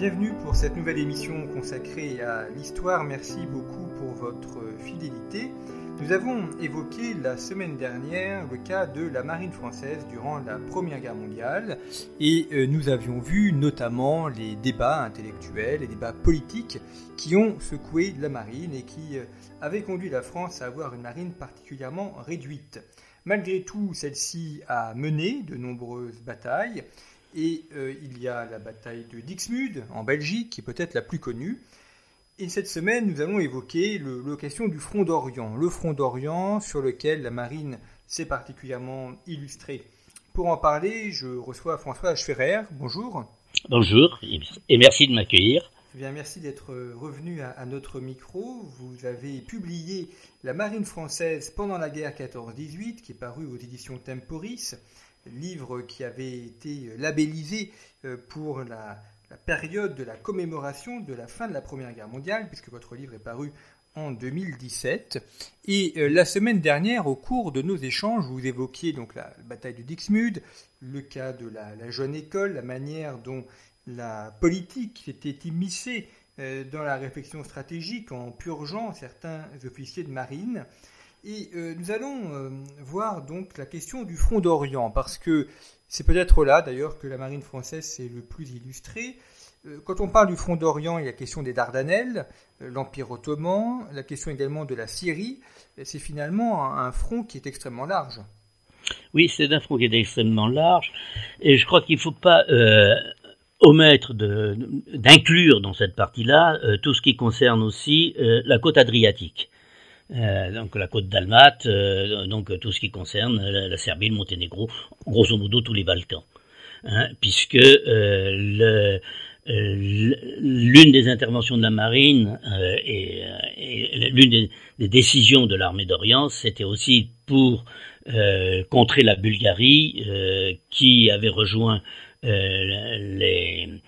Bienvenue pour cette nouvelle émission consacrée à l'histoire. Merci beaucoup pour votre fidélité. Nous avons évoqué la semaine dernière le cas de la marine française durant la Première Guerre mondiale et euh, nous avions vu notamment les débats intellectuels, les débats politiques qui ont secoué la marine et qui euh, avaient conduit la France à avoir une marine particulièrement réduite. Malgré tout, celle-ci a mené de nombreuses batailles et euh, il y a la bataille de Dixmude en Belgique, qui est peut-être la plus connue. Et cette semaine, nous allons évoquer le, la question du front d'Orient. Le front d'Orient sur lequel la marine s'est particulièrement illustrée. Pour en parler, je reçois François Schferrer. Bonjour. Bonjour et merci de m'accueillir. Eh bien, merci d'être revenu à, à, notre micro. Vous avez publié La marine française pendant la guerre 14-18, qui est paru aux éditions Temporis livre qui avait été labellisé euh, pour la, période de la commémoration de la fin de la Première Guerre mondiale, puisque votre livre est paru en 2017. Et euh, la semaine dernière, au cours de nos échanges, vous évoquiez donc la bataille de Dixmude, le cas de la, jeune école, la manière dont la politique était immiscée euh, dans la réflexion stratégique en purgeant certains officiers de marine. Et euh, nous allons euh, voir donc la question du front d'Orient, parce que c'est peut-être là d'ailleurs que la marine française s'est le plus illustrée. Euh, quand on parle du front d'Orient, il y a la question des Dardanelles, l'Empire ottoman, la question également de la Syrie. C'est finalement un, un, front qui est extrêmement large. Oui, c'est un front qui est extrêmement large, et je crois qu'il ne faut pas omettre d'inclure dans cette partie-là tout ce qui concerne aussi la côte adriatique. Euh, donc la côte d'Almat, euh, donc tout ce qui concerne la, Serbie, le Monténégro, grosso modo tous les Balkans, hein, puisque euh, l'une des interventions de la marine et, l'une des, décisions de l'armée d'Orient, c'était aussi pour contrer la Bulgarie qui avait rejoint les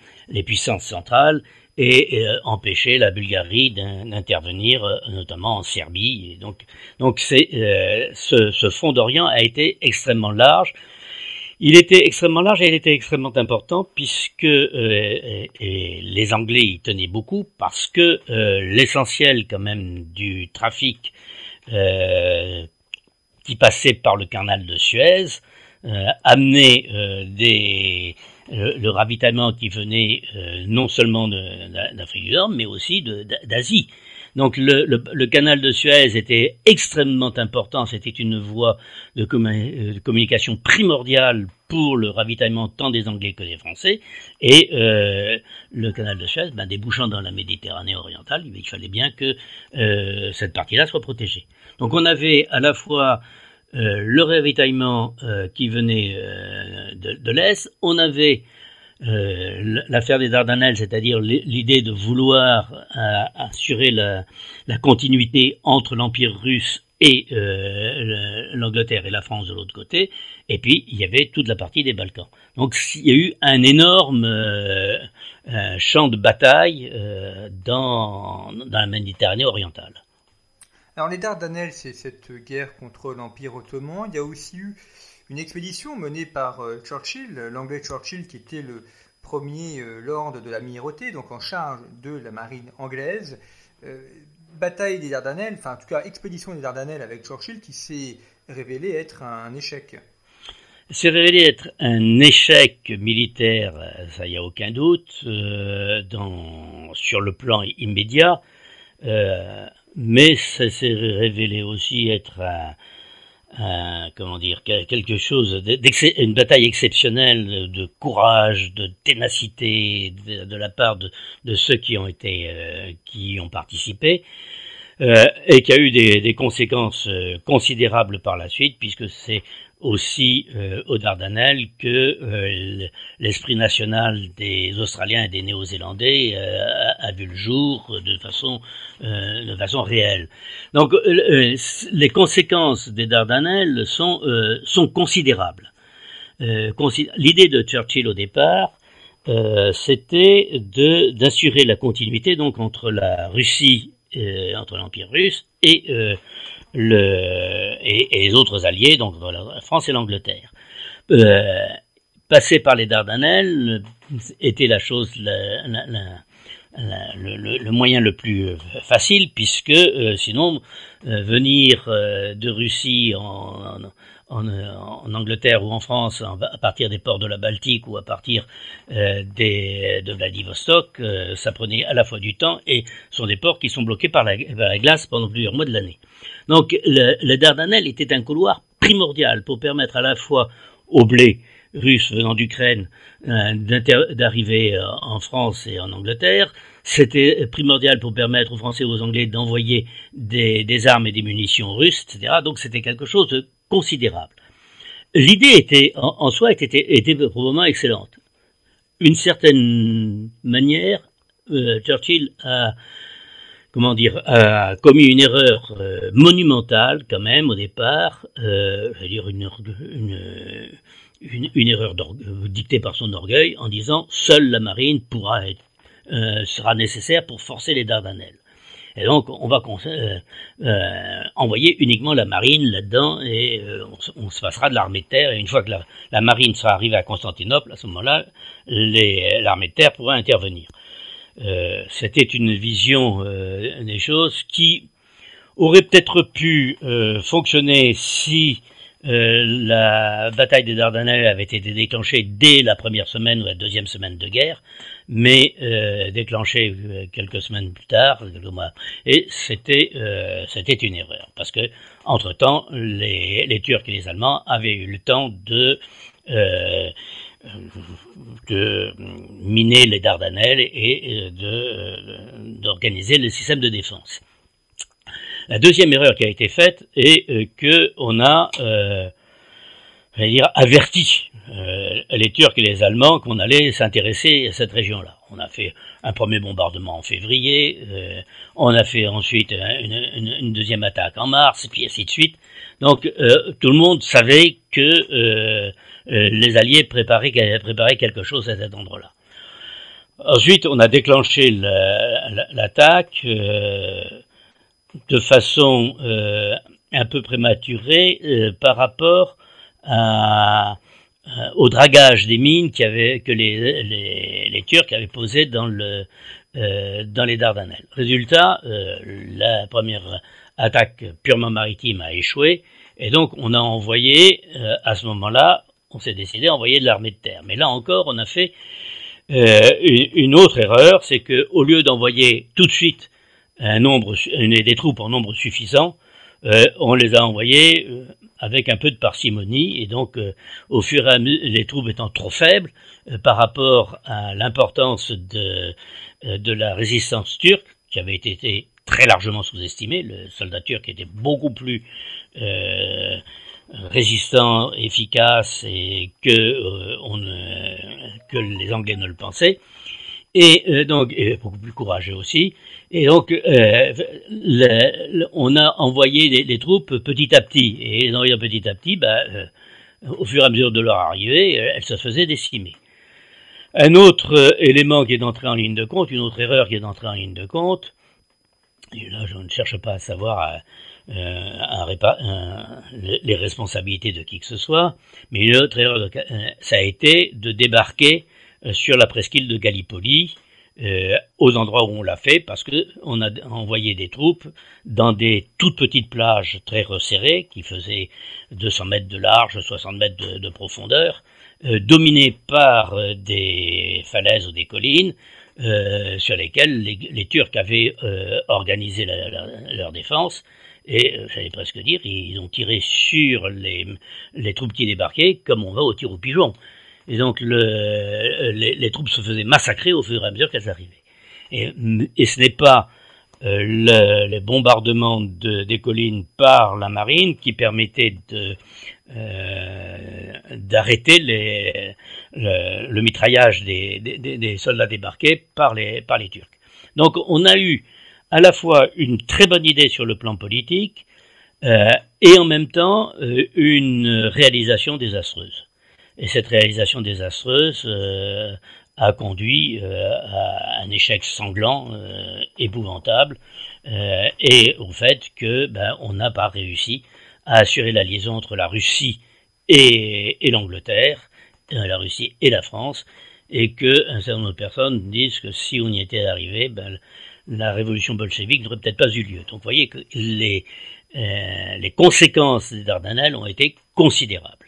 puissances centrales et euh, empêcher la Bulgarie d'intervenir, euh, notamment en Serbie. Donc, donc euh, ce, ce d'Orient a été extrêmement large. Il était extrêmement large et il était extrêmement important puisque les Anglais y tenaient beaucoup parce que l'essentiel quand même du trafic qui passait par le canal de Suez amenait des le, le, ravitaillement qui venait euh, non seulement d'Afrique du Nord, mais aussi d'Asie. Donc le, canal de Suez était extrêmement important, c'était une voie euh, de, communication primordiale pour le ravitaillement tant des Anglais que des Français, et euh, le canal de Suez, ben, débouchant dans la Méditerranée orientale, il fallait bien que cette partie-là soit protégée. Donc on avait à la fois le ravitaillement euh, qui venait euh, de, l'Est, on avait l'affaire des Dardanelles, c'est-à-dire l'idée de vouloir assurer la, continuité entre l'Empire russe et l'Angleterre et la France de l'autre côté, et puis il y avait toute la partie des Balkans. Donc il y a eu un énorme champ de bataille dans la Méditerranée orientale. Alors les Dardanelles, c'est cette guerre contre l'Empire ottoman. Il y a aussi eu une expédition menée par euh, Churchill, l'anglais Churchill qui était le premier euh, lord de l'amirauté, donc en charge de la marine anglaise. Euh, bataille des Dardanelles, enfin en tout cas expédition des Dardanelles avec Churchill qui s'est révélé être un, échec. C'est révélé être un échec militaire, ça y a aucun doute, sur le plan immédiat. Mais ça s'est révélé aussi être un, comment dire quelque chose une bataille exceptionnelle de courage de ténacité de, la part de, ceux qui ont été euh, qui ont participé euh, et qui a eu des, des, conséquences euh, considérables par la suite puisque c'est aussi euh, aux Dardanelles que euh, l'esprit national des Australiens et des Néo-Zélandais euh, a, vu le jour de façon, euh, de façon réelle. Donc euh, les conséquences des Dardanelles sont, euh, sont considérables. L'idée de Churchill au départ, c'était d'assurer la continuité donc entre la Russie, entre l'Empire russe et le, et, les autres alliés, donc la France et l'Angleterre. Euh, passer par les Dardanelles été la chose, le, moyen le plus facile, puisque sinon venir de Russie en, Angleterre ou en France à partir des ports de la Baltique ou à partir des, de Vladivostok, ça prenait à la fois du temps et sont des ports qui sont bloqués par la, la glace pendant plusieurs mois de l'année. Donc le, le Dardanelles était un couloir primordial pour permettre à la fois au blé russe venant d'Ukraine euh, d'arriver euh, en France et en Angleterre. C'était primordial pour permettre aux Français et aux Anglais d'envoyer des, armes et des munitions russes, etc. Donc c'était quelque chose de considérable. L'idée était, en, soi, était, probablement excellente. Une certaine manière, euh, Churchill a comment dire, a commis une erreur euh, monumentale quand même au départ, euh, dire une, erreur dictée par son orgueil en disant seule la marine pourra être, sera nécessaire pour forcer les Dardanelles. Et donc on va euh, euh, envoyer uniquement la marine là-dedans et on, se passera de l'armée de terre. Et une fois que la, marine sera arrivée à Constantinople, à ce moment-là, l'armée de terre pourra intervenir. Euh, c'était une vision euh, des choses qui aurait peut-être pu euh, fonctionner si la bataille des Dardanelles avait été déclenchée dès la première semaine ou la deuxième semaine de guerre, mais déclenchée quelques semaines plus tard, et c'était c'était une erreur parce que entre temps les, les Turcs et les Allemands avaient eu le temps de de miner les Dardanelles et d'organiser le système de défense. La deuxième erreur qui a été faite est euh, que on a, euh, dire, averti euh, les Turcs et les Allemands qu'on allait s'intéresser à cette région-là. On a fait un premier bombardement en février, euh, on a fait ensuite une, deuxième attaque en mars, et puis ainsi de suite. Donc euh, tout le monde savait que euh, les Alliés préparaient, préparaient quelque chose à cet endroit-là. Ensuite, on a déclenché l'attaque euh, de façon euh, un peu prématurée par rapport à, au dragage des mines que les, Turcs avaient posé dans, le, dans les Dardanelles. Résultat, la première attaque purement maritime a échoué et donc on a envoyé à ce moment-là on s'est décidé à envoyer de l'armée de terre. Mais là encore, on a fait euh, une autre erreur, c'est que au lieu d'envoyer tout de suite un nombre, des troupes en nombre suffisant, euh, on les a envoyées euh, avec un peu de parcimonie, et donc au fur et à mesure, les troupes étant trop faibles par rapport à l'importance de, de la résistance turque, qui avait été très largement sous-estimée, le soldat turc était beaucoup plus résistant, efficace et que euh, les Anglais ne le pensaient. Et euh, donc beaucoup plus courageux aussi. Et donc euh, on a envoyé les, troupes petit à petit. Et les envoyant petit à petit, bah, au fur et à mesure de leur arrivée, elles se faisaient décimer. Un autre élément qui est entré en ligne de compte, une autre erreur qui est entrée en ligne de compte, et là je ne cherche pas à savoir euh, les responsabilités de qui que ce soit, mais une autre erreur, euh, ça a été de débarquer euh, sur la presqu'île de Gallipoli, aux endroits où on l'a fait, parce que on a envoyé des troupes dans des toutes petites plages très resserrées, qui faisaient 200 mètres de large, 60 mètres de, profondeur, dominées par des falaises ou des collines, sur lesquelles les, Turcs avaient organisé leur défense et euh, j'allais presque dire, ils ont tiré sur les, les troupes qui débarquaient comme on va au tir au pigeon. Et donc le, les, troupes se faisaient massacrer au fur et à mesure qu'elles arrivaient. Et, ce n'est pas euh, le, les bombardements de, des collines par la marine qui permettaient euh, d'arrêter le, mitraillage des, soldats débarqués par les, Turcs. Donc on a eu à la fois une très bonne idée sur le plan politique euh, et en même temps euh, une réalisation désastreuse. Et cette réalisation désastreuse euh, a conduit à un échec sanglant, épouvantable, et au fait que ben, on n'a pas réussi à assurer la liaison entre la Russie et, et l'Angleterre, la Russie et la France, et que un certain nombre de personnes disent que si on y était arrivé, ben, la révolution bolchevique n'aurait peut-être pas eu lieu. Donc vous voyez que les, euh, les conséquences des Dardanelles ont été considérables.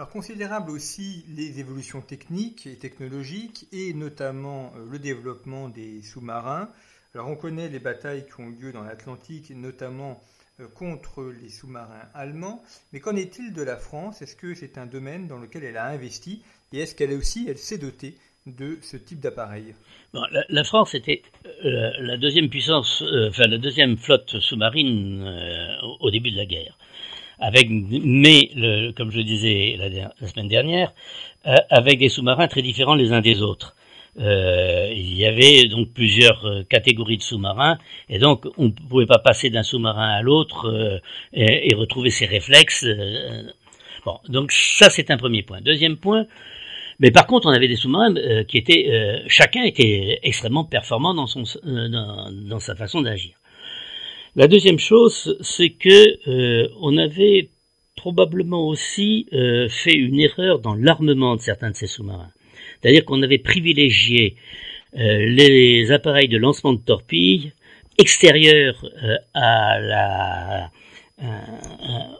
Alors considérables aussi les évolutions techniques et technologiques et notamment euh, le développement des sous-marins. Alors on connaît les batailles qui ont eu lieu dans l'Atlantique, notamment euh, contre les sous-marins allemands. Mais qu'en est-il de la France? Est-ce que c'est un domaine dans lequel elle a investi? Et est-ce qu'elle aussi, elle s'est dotée de ce type d'appareil? La, France était euh, la deuxième puissance, enfin la deuxième flotte sous-marine au début de la guerre. Avec, mais comme je disais la semaine dernière, avec des sous-marins très différents les uns des autres. Euh, il y avait donc plusieurs euh, catégories de sous-marins et donc on ne pouvait pas passer d'un sous-marin à l'autre euh, et, retrouver ses réflexes. bon, donc ça c'est un premier point. Deuxième point, mais par contre on avait des sous-marins qui étaient, chacun était extrêmement performant dans son dans, dans sa façon d'agir. La deuxième chose, c'est que on avait probablement aussi fait une erreur dans l'armement de certains de ces sous-marins. C'est-à-dire qu'on avait privilégié euh, les appareils de lancement de torpilles extérieurs euh, à la, euh,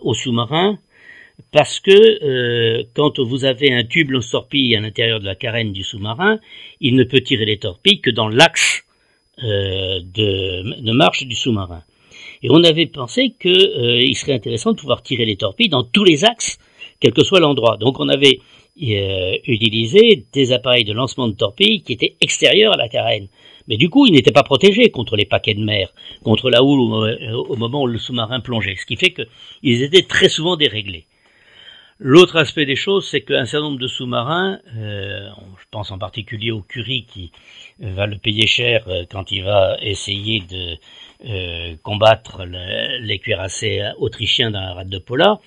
au sous-marin parce que quand vous avez un tube lance-torpille à l'intérieur de la carène du sous-marin, il ne peut tirer les torpilles que dans l'axe de, de, marche du sous-marin. Et on avait pensé qu'il serait intéressant de pouvoir tirer les torpilles dans tous les axes, quel que soit l'endroit. Donc on avait euh, utiliser des appareils de lancement de torpilles qui étaient extérieurs à la carène. Mais du coup, ils n'étaient pas protégés contre les paquets de mer, contre la houle au, moment où le sous-marin plongeait, ce qui fait qu'ils étaient très souvent déréglés. L'autre aspect des choses, c'est qu'un certain nombre de sous-marins, euh, je pense en particulier au Curie qui va le payer cher euh, quand il va essayer de combattre les cuirassés autrichiens dans la rade de Pola,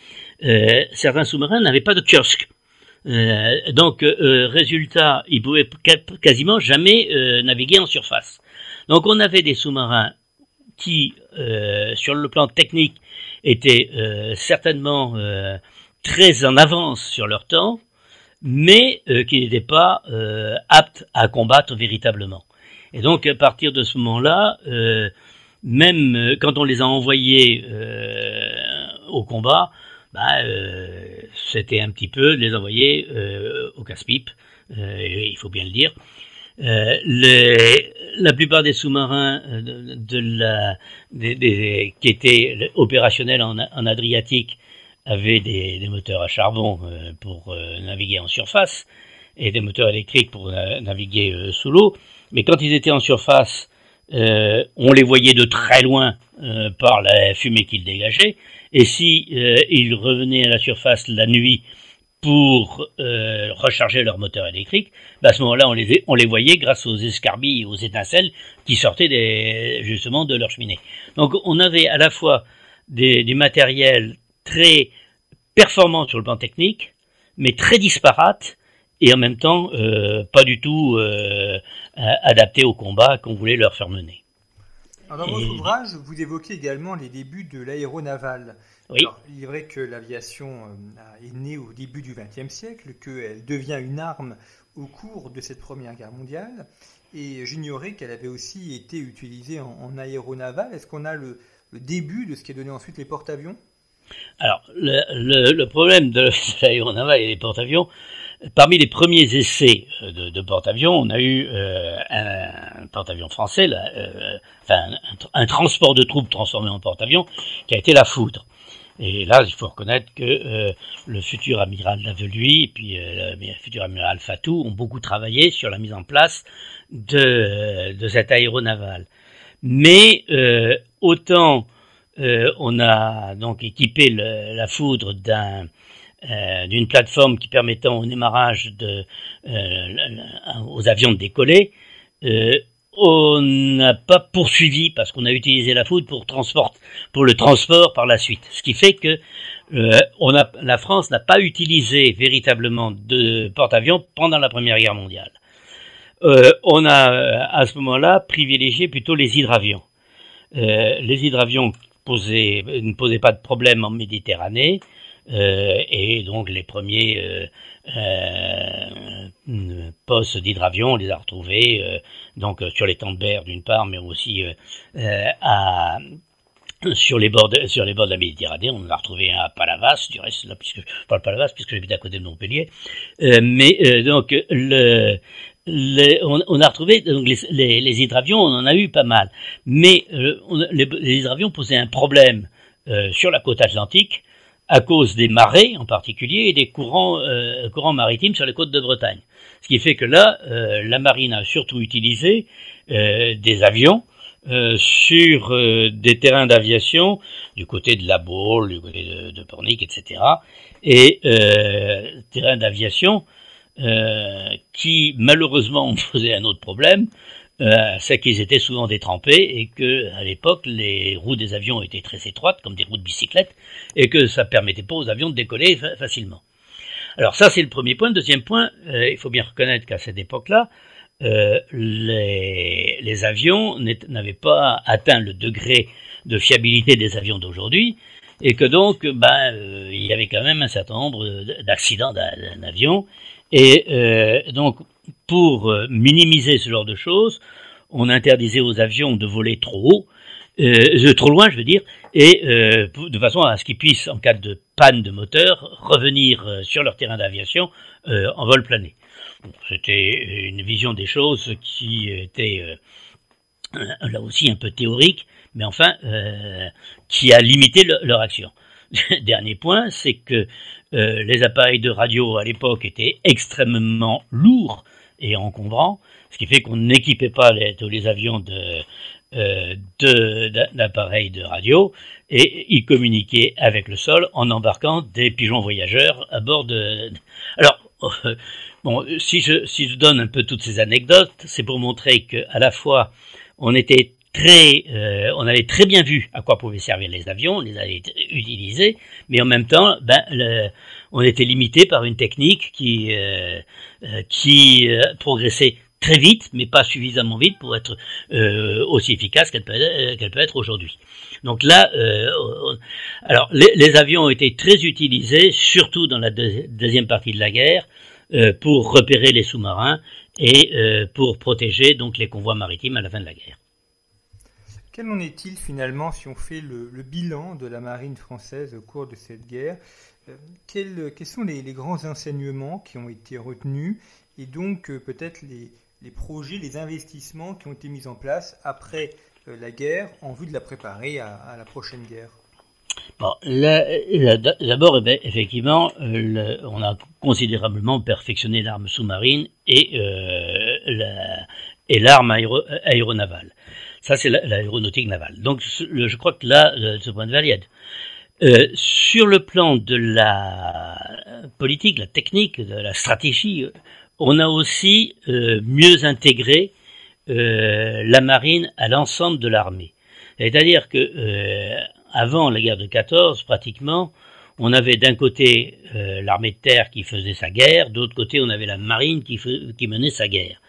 certains sous-marins n'avaient pas de kiosque. Euh, donc, euh, euh, résultat, ils pouvaient quasiment jamais naviguer en surface. Donc, on avait des sous-marins qui, sur le plan technique, étaient certainement très en avance sur leur temps, mais qui n'étaient pas aptes à combattre véritablement. Et donc, à partir de ce moment-là, même quand on les a envoyés au combat, bah, euh, c'était un petit peu de les envoyer euh, au casse-pipe, euh, il faut bien le dire. la plupart des sous-marins de, la, qui étaient opérationnels en, en Adriatique avaient des, des, moteurs à charbon pour naviguer en surface et des moteurs électriques pour naviguer sous l'eau. Mais quand ils étaient en surface, on les voyait de très loin par la fumée qu'ils dégageaient. Et si euh, ils revenaient à la surface la nuit pour euh, recharger leur moteur électrique, bah à ce moment-là, on les, on les voyait grâce aux escarbilles et aux étincelles qui sortaient des, justement de leur cheminée. Donc on avait à la fois des, du matériel très performant sur le plan technique, mais très disparate et en même temps euh, pas du tout euh, adapté au combat qu'on voulait leur faire mener dans votre ouvrage, vous évoquez également les débuts de l'aéronaval. Oui. il est vrai que l'aviation euh, est née au début du XXe siècle, qu'elle devient une arme au cours de cette Première Guerre mondiale, et j'ignorais qu'elle avait aussi été utilisée en, aéronaval. Est-ce qu'on a le, début de ce qui est donné ensuite les porte-avions? Alors, le, problème de l'aéronaval et les porte-avions, Parmi les premiers essais euh, de, porte-avions, on a eu euh, un, porte-avions français, euh, enfin un, transport de troupes transformé en porte-avions, qui a été la foudre. Et là, il faut reconnaître que le futur amiral Laveluy et puis le futur amiral Fatou ont beaucoup travaillé sur la mise en place de, de cet aéronaval. Mais autant on a donc équipé la foudre d'un euh, d'une plateforme qui permettant au démarrage de, euh, aux avions de décoller, euh, on n'a pas poursuivi parce qu'on a utilisé la foudre pour, transport, pour le transport par la suite. Ce qui fait que on a, la France n'a pas utilisé véritablement de porte-avions pendant la Première Guerre mondiale. on a à ce moment-là privilégié plutôt les hydravions. les hydravions ne posaient pas de problème en Méditerranée, et donc les premiers postes d'hydravion, on les a retrouvés donc sur les temps d'une part, mais aussi à sur les bords de, sur les bords de la Méditerranée. On l'a retrouvé à Palavas, du reste, là, puisque je Palavas, puisque j'habite à côté de Montpellier. Euh, mais euh, donc on, a retrouvé donc les, hydravions, on en a eu pas mal. Mais euh, les, hydravions posaient un problème sur la côte atlantique à cause des marées en particulier et des courants, courants maritimes sur les côtes de Bretagne. Ce qui fait que là, la marine a surtout utilisé des avions euh, sur euh, des terrains d'aviation du côté de la Baule, du côté de, de Pornic, etc. Et euh, terrains d'aviation euh, qui malheureusement posaient un autre problème, c'est qu'ils étaient souvent détrempés et que à l'époque les roues des avions étaient très étroites comme des roues de bicyclette et que ça permettait pas aux avions de décoller facilement. Alors ça c'est le premier point. Deuxième point, il faut bien reconnaître qu'à cette époque-là, euh, les, avions n'avaient pas atteint le degré de fiabilité des avions d'aujourd'hui, et que donc, ben, euh, il y avait quand même un certain nombre d'accidents d'un avion, et euh, donc, pour euh, minimiser ce genre de choses, on interdisait aux avions de voler trop haut, euh, trop loin, je veux dire, et euh, de façon à ce qu'ils puissent, en cas de panne de moteur, revenir sur leur terrain d'aviation en vol plané. C'était une vision des choses qui était là aussi un peu théorique, mais enfin qui a limité leur action. Dernier point, c'est que les appareils de radio à l'époque étaient extrêmement lourds et encombrants, ce qui fait qu'on n'équipait pas tous les avions de d'appareils de, radio et ils communiquaient avec le sol en embarquant des pigeons voyageurs à bord de. Alors, Bon, si je, si je donne un peu toutes ces anecdotes, c'est pour montrer que à la fois on était très, euh, on avait très bien vu à quoi pouvaient servir les avions, on les avait utilisés, mais en même temps, ben, le, on était limité par une technique qui, euh, euh qui euh, progressait très vite, mais pas suffisamment vite pour être euh, aussi efficace qu'elle peut, qu'elle peut être aujourd'hui. Donc là, euh, alors les, avions ont été très utilisés, surtout dans la deuxième partie de la guerre, euh, pour repérer les sous-marins et euh, pour protéger donc les convois maritimes à la fin de la guerre. Quel en est-il finalement si on fait le, bilan de la marine française au cours de cette guerre euh, quels, sont les, grands enseignements qui ont été retenus et donc peut-être les, projets, les investissements qui ont été mis en place après la guerre en vue de la préparer à la prochaine guerre? Bon, d'abord, eh ben, effectivement, euh, on a considérablement perfectionné l'arme sous-marine euh, et l'arme aéronavale. Ça, c'est l'aéronautique navale. Donc, je crois que là, de ce point de vue, euh, sur le plan de la politique, la technique, de la stratégie, on a aussi euh, mieux intégré euh, la marine à l'ensemble de l'armée. C'est-à-dire que euh, avant la guerre de 14, pratiquement, on avait d'un côté euh, l'armée de terre qui faisait sa guerre, d'autre côté on avait la marine qui, qui menait sa guerre.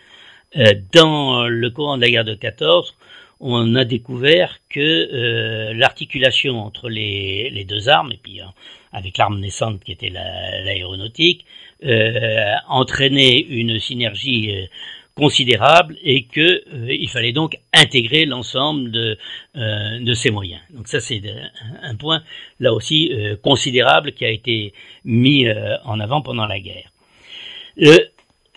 Euh, dans le courant de la guerre de 14, on a découvert que euh, l'articulation entre les, deux armes, et puis hein, avec l'arme naissante qui était l'aéronautique, entraînait une synergie considérable et que euh, il fallait donc intégrer l'ensemble de, euh, ces moyens. Donc ça c'est un point là aussi euh, considérable qui a été mis en avant pendant la guerre.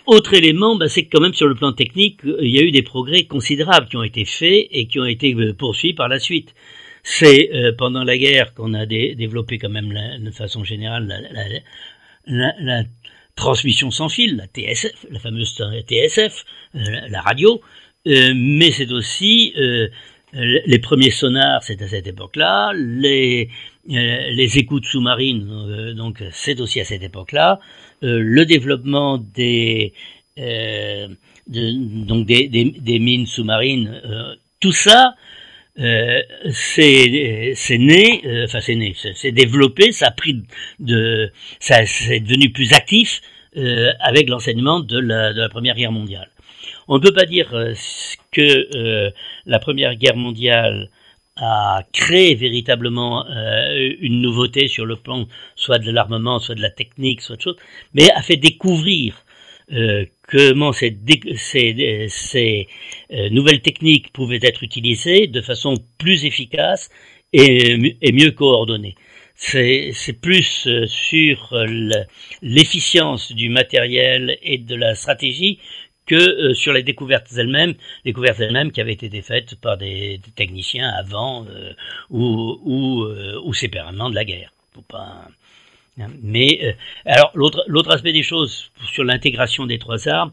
Autre élément, bah, c'est que quand même sur le plan technique, il y a eu des progrès considérables qui ont été faits et qui ont été poursuivis par la suite. C'est pendant la guerre qu'on a développé quand même de façon générale la, la, transmission sans fil, la TSF, la fameuse TSF, euh, la radio, euh, mais c'est aussi euh, les premiers sonars, c'est à cette époque-là, les, les écoutes sous-marines, donc c'est aussi à cette époque-là, le développement des, de, donc des, mines sous-marines, tout ça, euh, c'est né, euh, enfin c'est né, c'est développé, ça a pris de, ça c'est devenu plus actif euh, avec l'enseignement de la, Première Guerre mondiale. On ne peut pas dire euh, que la Première Guerre mondiale a créé véritablement une nouveauté sur le plan soit de l'armement, soit de la technique, soit de choses, mais a fait découvrir euh, comment ces, euh, nouvelles techniques pouvaient être utilisées de façon plus efficace et, et mieux coordonnée. C'est plus euh, sur l'efficience du matériel et de la stratégie que sur les découvertes elles-mêmes, découvertes elles-mêmes qui avaient été faites par des, techniciens avant ou, ou, ou séparément de la guerre. Faut pas, mais euh, alors l'autre l'autre aspect des choses sur l'intégration des trois armes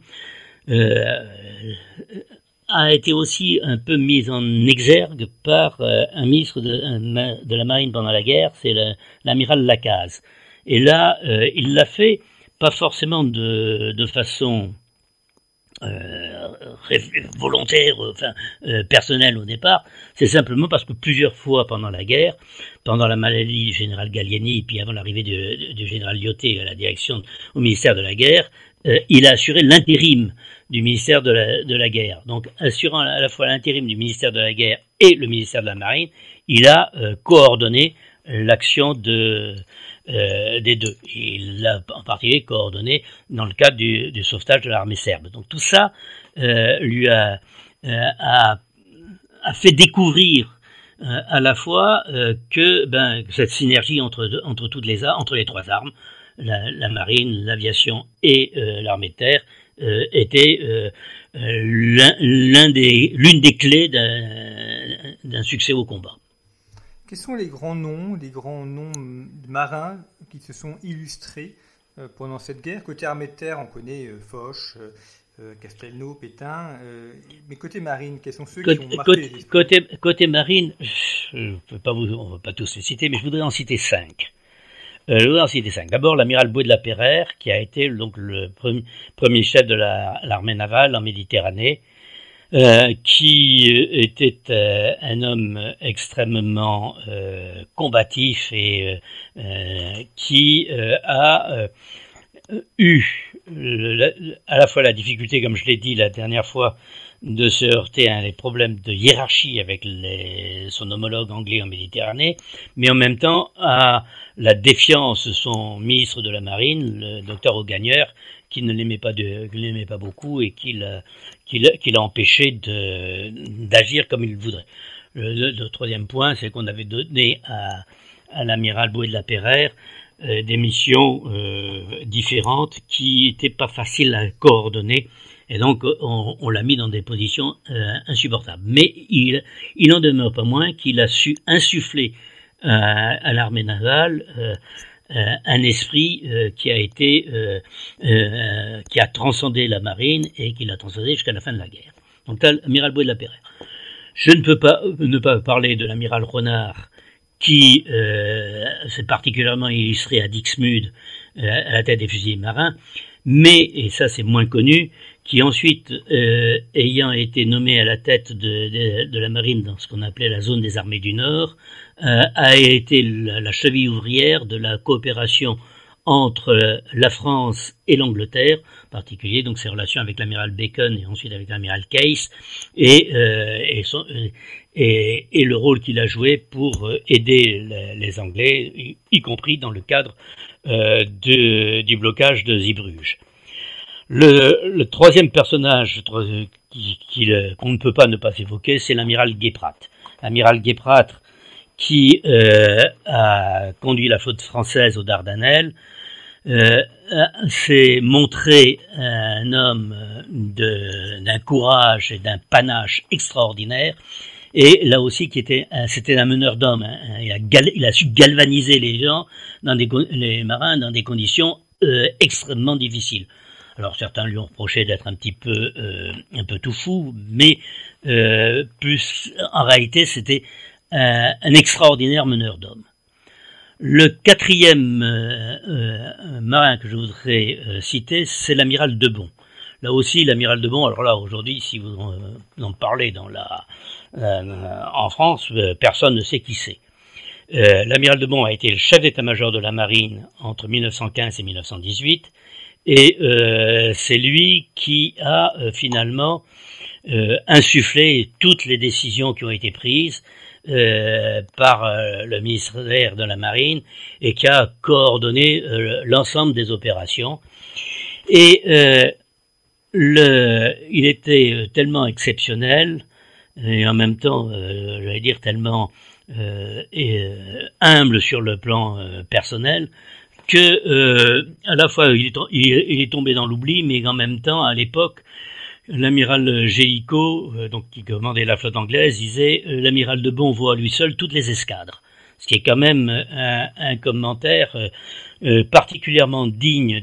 euh, a été aussi un peu mis en exergue par euh, un ministre de, de, la marine pendant la guerre, c'est l'amiral Lacaze. Et là, il l'a fait pas forcément de, de façon euh, volontaire, enfin euh, personnel au départ, c'est simplement parce que plusieurs fois pendant la guerre, pendant la maladie du général Gallieni, puis avant l'arrivée du, général Lyoté à la direction au ministère de la guerre, euh, il a assuré l'intérim du ministère de la guerre. Donc assurant à la fois l'intérim du ministère de la guerre et le ministère de la marine, il a coordonné l'action de euh, des deux. Il l'a en particulier coordonné dans le cadre du, sauvetage de l'armée serbe. Donc tout ça euh, lui a, euh, a, fait découvrir à la fois que ben, cette synergie entre, entre, toutes les, entre les trois armes, la, marine, l'aviation et l'armée de terre, était l'une des clés d'un succès au combat. Quels sont les grands noms, les grands noms marins qui se sont illustrés euh, pendant cette guerre? Côté armée de terre, on connaît euh, Foch, euh, Castelnau, Pétain. mais côté marine, quels sont ceux qui ont marqué côté, côté, marine, je ne peux pas vous, on va pas tous les citer, mais je voudrais en citer cinq. Euh, je voudrais en citer cinq. D'abord, l'amiral Boué de la qui a été donc le premier, premier chef de l'armée navale en Méditerranée, euh, qui était euh, un homme extrêmement euh, combatif et qui a eu à la fois la difficulté, comme je l'ai dit la dernière fois, de se heurter à des problèmes de hiérarchie avec son homologue anglais en Méditerranée, mais en même temps à la défiance de son ministre de la Marine, le docteur Augagneur, qui ne l'aimait pas, de, l'aimait pas beaucoup et qui l'a, empêché d'agir comme il voudrait. Le, troisième point, c'est qu'on avait donné à, l'amiral Boué de la Perrère euh, des missions euh, différentes qui n'étaient pas faciles à coordonner et donc on, l'a mis dans des positions euh, insupportables. Mais il, il en demeure pas moins qu'il a su insuffler à l'armée navale un esprit euh, qui a été euh, qui a transcendé la marine et qui l'a transcendé jusqu'à la fin de la guerre. Donc l'amiral Boué de la Perrère. Je ne peux pas ne pas parler de l'amiral Renard qui s'est particulièrement illustré à Dixmude à la tête des fusiliers marins, mais, et ça c'est moins connu, qui ensuite, ayant été nommé à la tête de, de la marine dans ce qu'on appelait la zone des armées du Nord, euh, a été la, cheville ouvrière de la coopération entre euh, la France et l'Angleterre, en particulier donc ses relations avec l'amiral Bacon et ensuite avec l'amiral Case, et, euh, et, son, et, et, le rôle qu'il a joué pour aider les, Anglais, y, compris dans le cadre euh, de, du blocage de Zeebrugge. Le, troisième personnage qu'on ne peut pas ne pas évoquer, c'est l'amiral Guéprat. L'amiral Guéprat qui euh, a conduit la flotte française aux Dardanelles, euh, s'est montré un homme d'un courage et d'un panache extraordinaire, et là aussi qui était c'était un meneur d'hommes. Hein. il, a su galvaniser les gens, les marins, dans des conditions euh, extrêmement difficiles. Alors certains lui ont reproché d'être un petit peu euh, un peu tout fou, mais euh, plus en réalité c'était un extraordinaire meneur d'hommes. Le quatrième euh, marin que je voudrais citer, c'est l'amiral Debon. Là aussi, l'amiral Debon, alors là, aujourd'hui, si vous en parlez dans la, en France, personne ne sait qui c'est. l'amiral Debon a été le chef d'état-major de la marine entre 1915 et 1918, et c'est lui qui a finalement insufflé toutes les décisions qui ont été prises par le ministère de la Marine et qui a coordonné l'ensemble des opérations. Et le, il était tellement exceptionnel et en même temps, j'allais dire tellement humble sur le plan personnel que à la fois il est, tombé dans l'oubli, mais en même temps, à l'époque, l'amiral Gélico, euh, donc qui commandait la flotte anglaise, disait euh, l'amiral de Bon voit à lui seul toutes les escadres, ce qui est quand même un, commentaire euh, particulièrement digne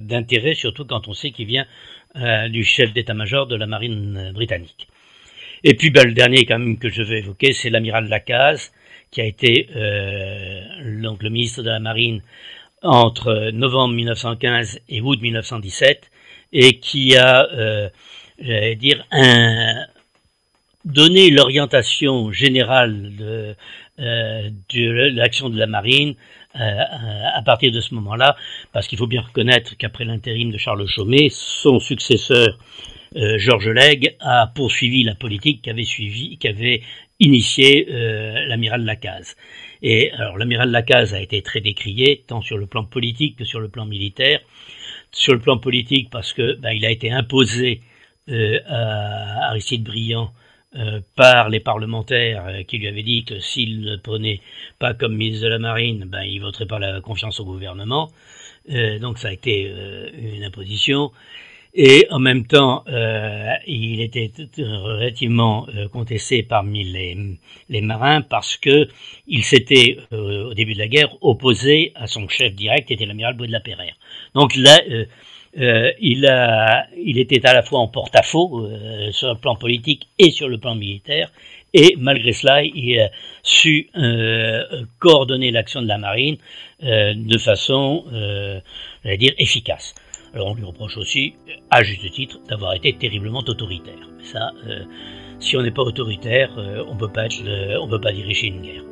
d'intérêt, surtout quand on sait qu'il vient du chef d'état-major de la marine britannique. Et puis ben, le dernier quand même que je vais évoquer, c'est l'amiral Lacaze, qui a été donc le ministre de la marine entre novembre 1915 et août 1917 et qui a, euh, dire, un, donné l'orientation générale de, euh, l'action de la marine euh, à partir de ce moment-là, parce qu'il faut bien reconnaître qu'après l'intérim de Charles Chaumet, son successeur euh, Georges Legge a poursuivi la politique qu'avait suivi, qu'avait initié euh, l'amiral Lacaze. Et alors l'amiral Lacaze a été très décrié, tant sur le plan politique que sur le plan militaire sur le plan politique parce que ben, il a été imposé euh, à Aristide Briand euh, par les parlementaires qui lui avaient dit que s'il ne prenait pas comme ministre de la Marine, ben, il voterait pas la confiance au gouvernement. donc ça a été une imposition. Et en même temps, euh, il était relativement euh, contesté parmi les, marins parce que il s'était, euh, au début de la guerre, opposé à son chef direct, qui était l'amiral Boué de la. Donc là, il, était à la fois en porte-à-faux sur le plan politique et sur le plan militaire, et malgré cela, il a su coordonner l'action de la marine de façon, j'allais dire, efficace. Alors on lui reproche aussi, à juste titre, d'avoir été terriblement autoritaire. Mais ça, euh, si on n'est pas autoritaire, euh, on être, on peut pas diriger une guerre.